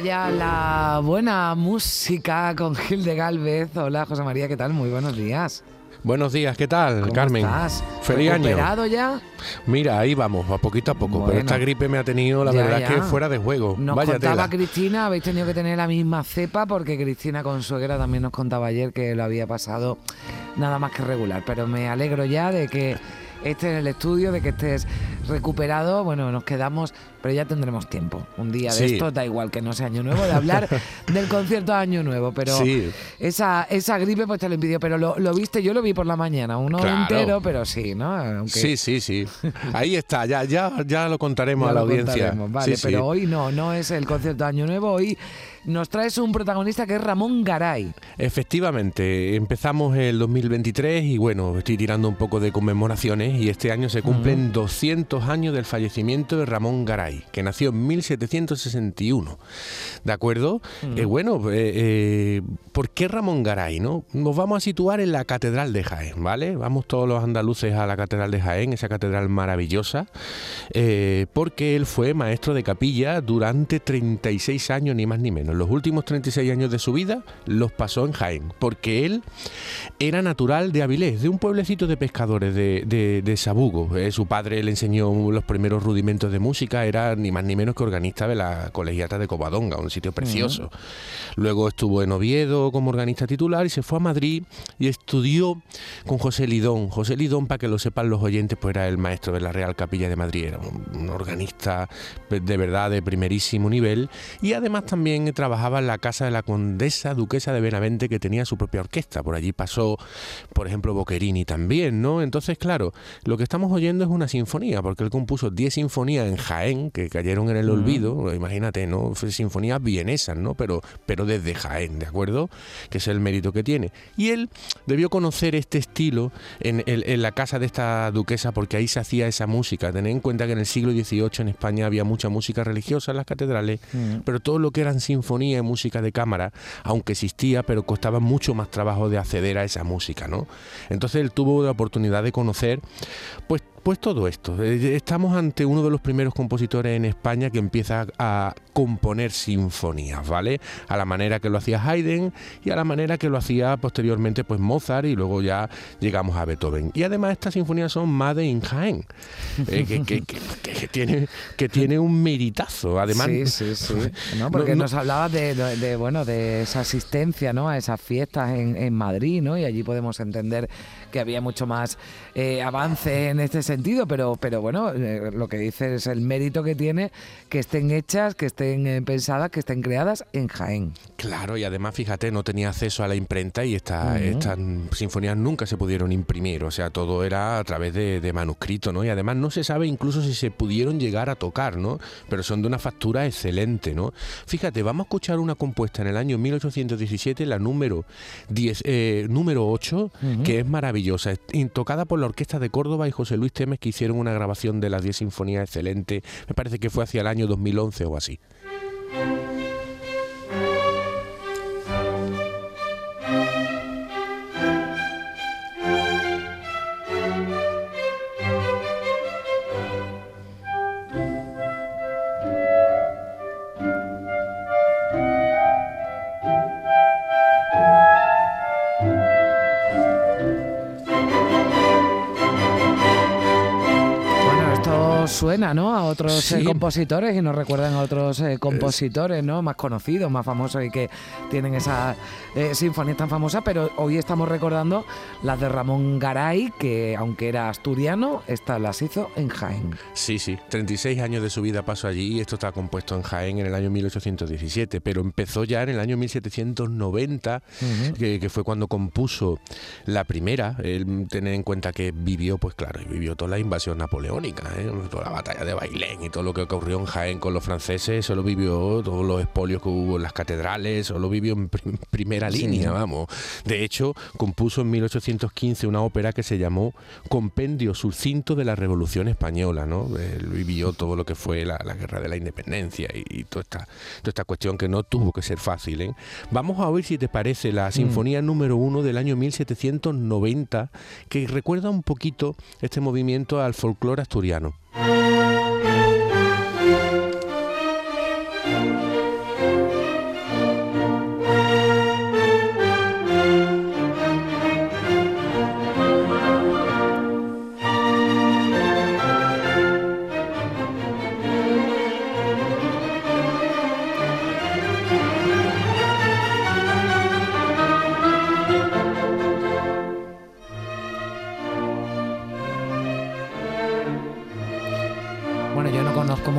Llega ya la buena música con Gil de Galvez. Hola José María, ¿qué tal? Muy buenos días. Buenos días, ¿qué tal, ¿Cómo Carmen? estás? Feliz año. ¿Recuperado ya? Mira, ahí vamos, a poquito a poco. Bueno. Pero esta gripe me ha tenido, la Ya, verdad, ya. que fuera de juego. Nos Vaya contaba tela. Cristina, habéis tenido que tener la misma cepa porque Cristina Consuegra también nos contaba ayer que lo había pasado nada más que regular. Pero me alegro ya de que estés en el estudio, de que estés recuperado. Bueno, nos quedamos, pero ya tendremos tiempo. Un día de Sí. esto, da igual que no sea Año Nuevo, de hablar del concierto de Año Nuevo. Pero Sí. esa, esa gripe pues te lo impidió. Pero lo, lo viste, yo lo vi por la mañana, uno Claro. entero, pero sí, ¿no? Aunque Sí, sí, sí. Ahí está, ya, ya, ya lo contaremos ya a la lo audiencia. contaremos, Vale, Sí, pero hoy no, no es el concierto de Año Nuevo. Hoy nos traes un protagonista que es Ramón Garay. Efectivamente, empezamos el 2023 y bueno, estoy tirando un poco de conmemoraciones y este año se cumplen 200 años del fallecimiento de Ramón Garay, que nació en 1761. ¿De acuerdo? Eh, bueno, eh, eh, ¿por qué Ramón Garay? No? Nos vamos a situar en la Catedral de Jaén, ¿vale? Vamos todos los andaluces a la Catedral de Jaén, esa catedral maravillosa, porque él fue maestro de capilla durante 36 años, ni más ni menos. Los últimos 36 años de su vida los pasó en Jaén, porque él era natural de Avilés, de un pueblecito de pescadores de, de- de Sabugo. Eh, su padre le enseñó los primeros rudimentos de música, era ni más ni menos que organista de la colegiata de Covadonga, un sitio precioso. Luego estuvo en Oviedo como organista titular y se fue a Madrid y estudió con José Lidón. José Lidón, para que lo sepan los oyentes, pues era el maestro de la Real Capilla de Madrid, era un, un organista de verdad de primerísimo nivel y además también trabajaba en la casa de la condesa duquesa de Benavente que tenía su propia orquesta. Por allí pasó, por ejemplo, Boccherini también, ¿no? Entonces, claro, lo que estamos oyendo es una sinfonía, porque él compuso 10 sinfonías en Jaén que cayeron en el olvido, imagínate, ¿no? Sinfonías vienesas, ¿no? Pero, pero desde Jaén, ¿de acuerdo? Que es el mérito que tiene. Y él debió conocer este estilo en, en- en la casa de esta duquesa porque ahí se hacía esa música. Tened en cuenta que en el siglo XVIII en España había mucha música religiosa en las catedrales, pero todo lo que eran sinfonía y música de cámara, aunque existía, pero costaba mucho más trabajo de acceder a esa música, ¿no? Entonces él tuvo la oportunidad de conocer, pues, pues todo esto. Eh, Estamos ante uno de los primeros compositores en España que empieza a componer sinfonías, ¿vale? A la manera que lo hacía Haydn y a la manera que lo hacía posteriormente pues Mozart y luego ya llegamos a Beethoven. Y además estas sinfonías son Made in Jaén, eh, que, que- que- que- que tiene, que tiene un meritazo. Además, sí, sí, sí. ¿no? Porque no- nos hablaba de, de- de, bueno, de esa asistencia ¿no? a esas fiestas en, en Madrid, ¿no? Y allí podemos entender que había mucho más eh, avance en este sentido, pero, pero bueno, eh, lo que dice es el mérito que tiene que estén hechas, que estén eh, pensadas, que estén creadas en Jaén. Claro, y además, fíjate, no tenía acceso a la imprenta y esta- estas sinfonías nunca se pudieron imprimir, o sea, todo era a través de, de manuscrito, ¿no? Y además no se sabe incluso si se pudieron llegar a tocar, ¿no? Pero son de una factura excelente, ¿no? Fíjate, vamos a escuchar una compuesta en el año 1817, la número 10, eh, número 8, que es maravillosa, es- tocada por la Orquesta de Córdoba y José Luis Que hicieron una grabación de las 10 sinfonías excelente, me parece que fue hacia el año 2011 o así. Suena, ¿no? A otros eh, compositores y nos recuerdan a otros eh, compositores, ¿no? Más conocidos, más famosos y que tienen esas eh, sinfonías tan famosas, pero hoy estamos recordando las de Ramón Garay, que aunque era asturiano, estas las hizo en Jaén. Sí, sí, 36 años de su vida pasó allí y esto está compuesto en Jaén en el año 1817, pero empezó ya en el año 1790, que, que fue cuando compuso la primera. Tener en cuenta que vivió, pues claro, vivió toda la invasión napoleónica, ¿eh? La batalla de Bailén y todo lo que ocurrió en Jaén con los franceses, eso lo vivió, todos los expolios que hubo en las catedrales, eso lo vivió en primera línea, vamos. De hecho, compuso en 1815 una ópera que se llamó Compendio Sucinto de la Revolución Española, ¿no? Él vivió todo lo que fue la, guerra de la independencia y, toda, esta, toda esta cuestión que no tuvo que ser fácil. ¿eh? Vamos a oír, si te parece, la mm. Sinfonía número uno del año 1790, que recuerda un poquito este movimiento al folclore asturiano.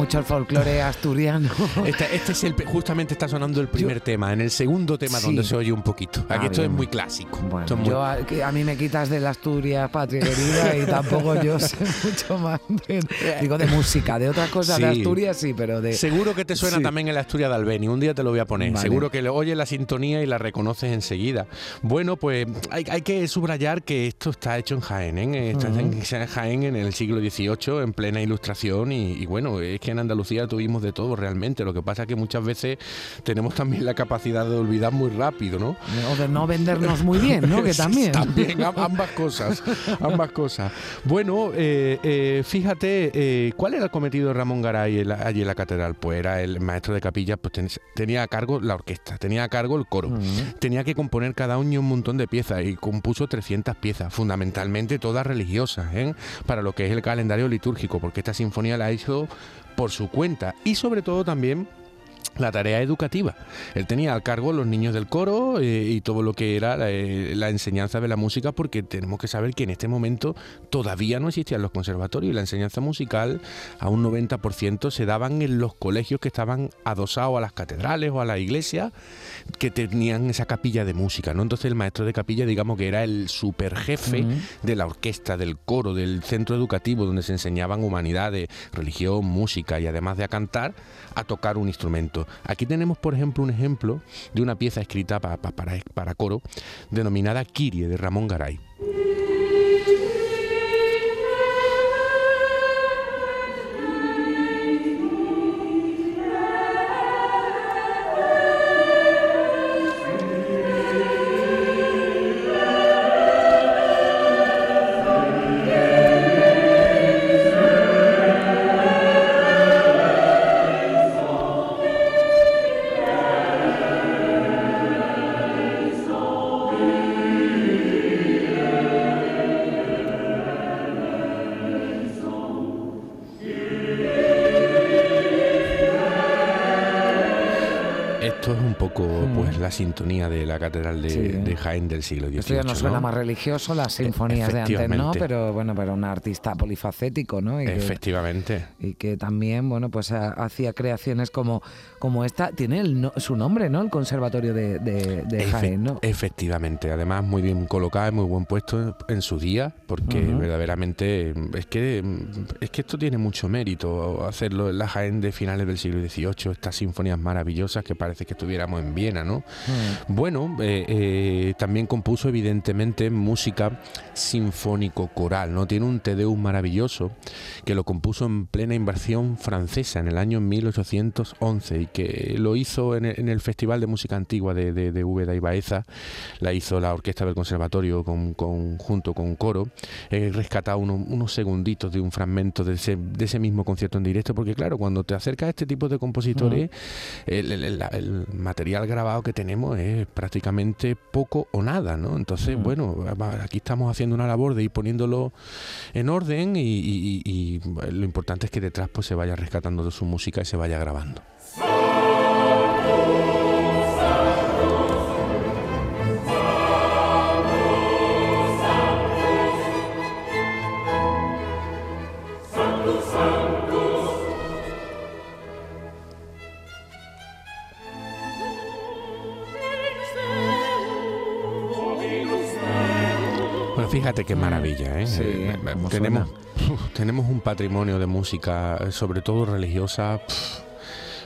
Mucho el folclore asturiano. Este, este, es el, justamente está sonando el primer tema. En el segundo tema donde se oye un poquito. Aquí ah, esto es muy clásico. Yo, a, mí me quitas de la Asturias patria querida y tampoco yo sé mucho más. De, digo de música, de otras cosas de Asturias sí, pero de. Seguro que te suena también en la Asturias de Albeni. Un día te lo voy a poner. Seguro que le oyes la sintonía y la reconoces enseguida. Bueno, pues hay, que subrayar que esto está hecho en Jaén. ¿eh? Está en Jaén en el siglo XVIII, en plena ilustración. Y, y bueno, es que en Andalucía tuvimos de todo realmente. Lo que pasa es que muchas veces tenemos también la capacidad de olvidar muy rápido, ¿no? O de no vendernos muy bien, ¿no? Que también. también, ambas cosas. Ambas cosas. Bueno, eh, eh, fíjate, eh, ¿cuál era el cometido de Ramón Garay allí en la catedral? Pues era el maestro de capilla, pues tenía a cargo la orquesta, tenía a cargo el coro, tenía que componer cada año un montón de piezas y compuso 300 piezas, fundamentalmente todas religiosas, ¿eh? para lo que es el calendario litúrgico, porque esta sinfonía la hizo por su cuenta y sobre todo también la tarea educativa. Él tenía al cargo los niños del coro eh, y todo lo que era eh, la, enseñanza de la música, porque tenemos que saber que en este momento todavía no existían los conservatorios y la enseñanza musical a un 90% se daban en los colegios que estaban adosados a las catedrales o a la iglesia que tenían esa capilla de música. ¿no? Entonces el maestro de capilla, digamos que era el superjefe de la orquesta, del coro, del centro educativo donde se enseñaban humanidades, religión, música y además de a cantar, a tocar un instrumento. Aquí tenemos, por ejemplo, un ejemplo de una pieza escrita para, para, coro denominada Kirie de Ramón Garay. La sintonía de la catedral de, Jaén del siglo XVIII. Esto ya no suena más religioso, las sinfonías de antes, ¿no? Pero bueno, pero un artista polifacético, ¿no? Efectivamente. y que también, bueno, pues hacía creaciones como, como esta. Tiene el, su nombre, ¿no? El Conservatorio de, Jaén, ¿no? Efectivamente. Además, muy bien colocada, muy buen puesto en su día, porque verdaderamente es que, es que esto tiene mucho mérito hacerlo en la Jaén de finales del siglo XVIII, estas sinfonías maravillosas que parece que estuviéramos en Viena, ¿no? Mm. Bueno, eh, eh, también compuso evidentemente música sinfónico-coral, ¿no? Tiene un Te Deum maravilloso que lo compuso en plena invasión francesa en el año 1811 y que lo hizo en el, Festival de Música Antigua de, de, de Úbeda y Baeza, la hizo la Orquesta del Conservatorio con, junto con coro. He rescatado unos segunditos de un fragmento de ese, de ese mismo concierto en directo, porque claro, cuando te acercas a este tipo de compositores, mm. el material grabado que tenemos es prácticamente poco o nada, ¿no? Entonces, bueno, aquí estamos haciendo una labor de ir poniéndolo en orden y, lo importante es que detrás pues se vaya rescatando de su música y se vaya grabando. Fíjate qué maravilla, ¿eh? Sí, Eh. ¿Cómo tenemos, tenemos un patrimonio de música, sobre todo religiosa, pf,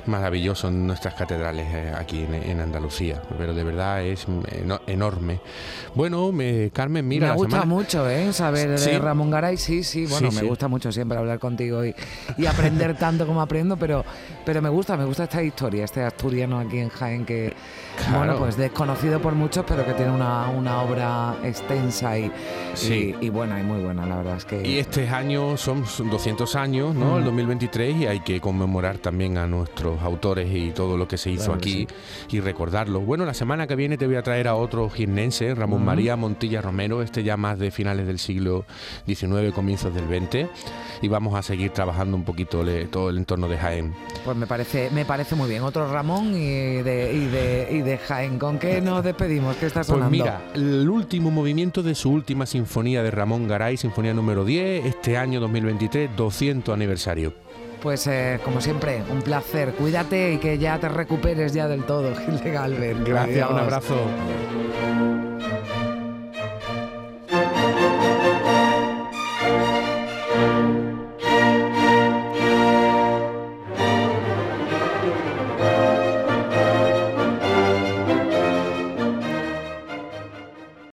maravilloso en nuestras catedrales eh, aquí en, en Andalucía, pero de verdad es mm, eno- enorme. Bueno, me, Carmen, mira, me la gusta semana- mucho, ¿eh? Saber Sí. de Ramón Garay, sí, sí. Bueno, Sí, me sí. gusta mucho siempre hablar contigo y, y aprender tanto como aprendo, pero, pero me gusta, me gusta esta historia, este asturiano aquí en Jaén que, Claro. bueno, pues desconocido por muchos, pero que tiene una, una obra extensa y, Sí. y, y buena y muy buena, la verdad es que... Y este año son 200 años, ¿no? Mm. El 2023 y hay que conmemorar también a nuestros autores y todo lo que se hizo Claro aquí y recordarlo. Bueno, la semana que viene te voy a traer a otro girnense, Ramón Mm. María Montilla Romero, este ya más de finales del siglo XIX, comienzos del XX, y vamos a seguir trabajando un poquito le- todo el entorno de Jaén. Pues me parece, me parece muy bien. Otro Ramón y de, y de, y de Jaén. ¿Con qué nos despedimos? ¿Qué está Pues sonando? mira, el último movimiento de su última sinfonía de Ramón Garay, sinfonía número 10, este año 2023, 200 aniversario. Pues eh, como siempre, un placer. Cuídate y que ya te recuperes ya del todo, Gil de Galvez. Gracias, un abrazo.